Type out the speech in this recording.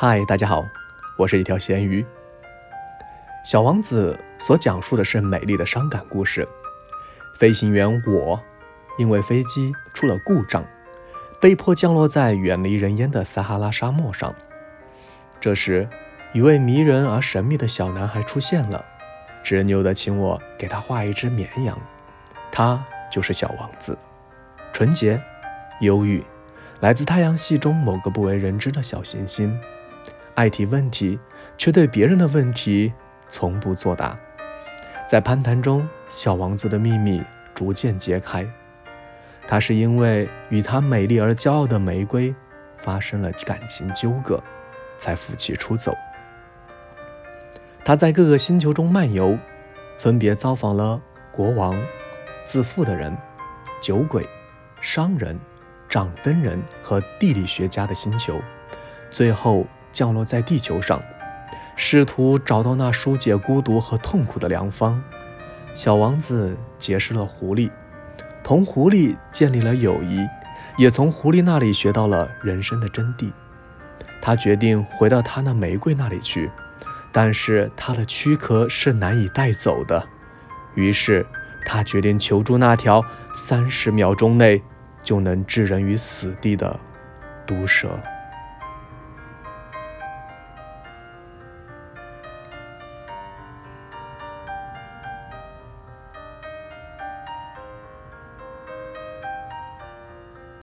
嗨，大家好，我是一条咸鱼。小王子所讲述的是美丽的伤感故事。飞行员我因为飞机出了故障，被迫降落在远离人烟的撒哈拉沙漠上。这时，一位迷人而神秘的小男孩出现了，执拗地请我给他画一只绵羊。他就是小王子，纯洁、忧郁，来自太阳系中某个不为人知的小行星。爱提问题，却对别人的问题从不作答。在攀谈中，小王子的秘密逐渐揭开。他是因为与他美丽而骄傲的玫瑰发生了感情纠葛，才负气出走。他在各个星球中漫游，分别造访了国王、自负的人、酒鬼、商人、掌灯人和地理学家的星球，最后。降落在地球上，试图找到那疏解孤独和痛苦的良方。小王子结识了狐狸，同狐狸建立了友谊，也从狐狸那里学到了人生的真谛。他决定回到他那玫瑰那里去，但是他的躯壳是难以带走的。于是他决定求助那条三十秒钟内就能置人于死地的毒蛇。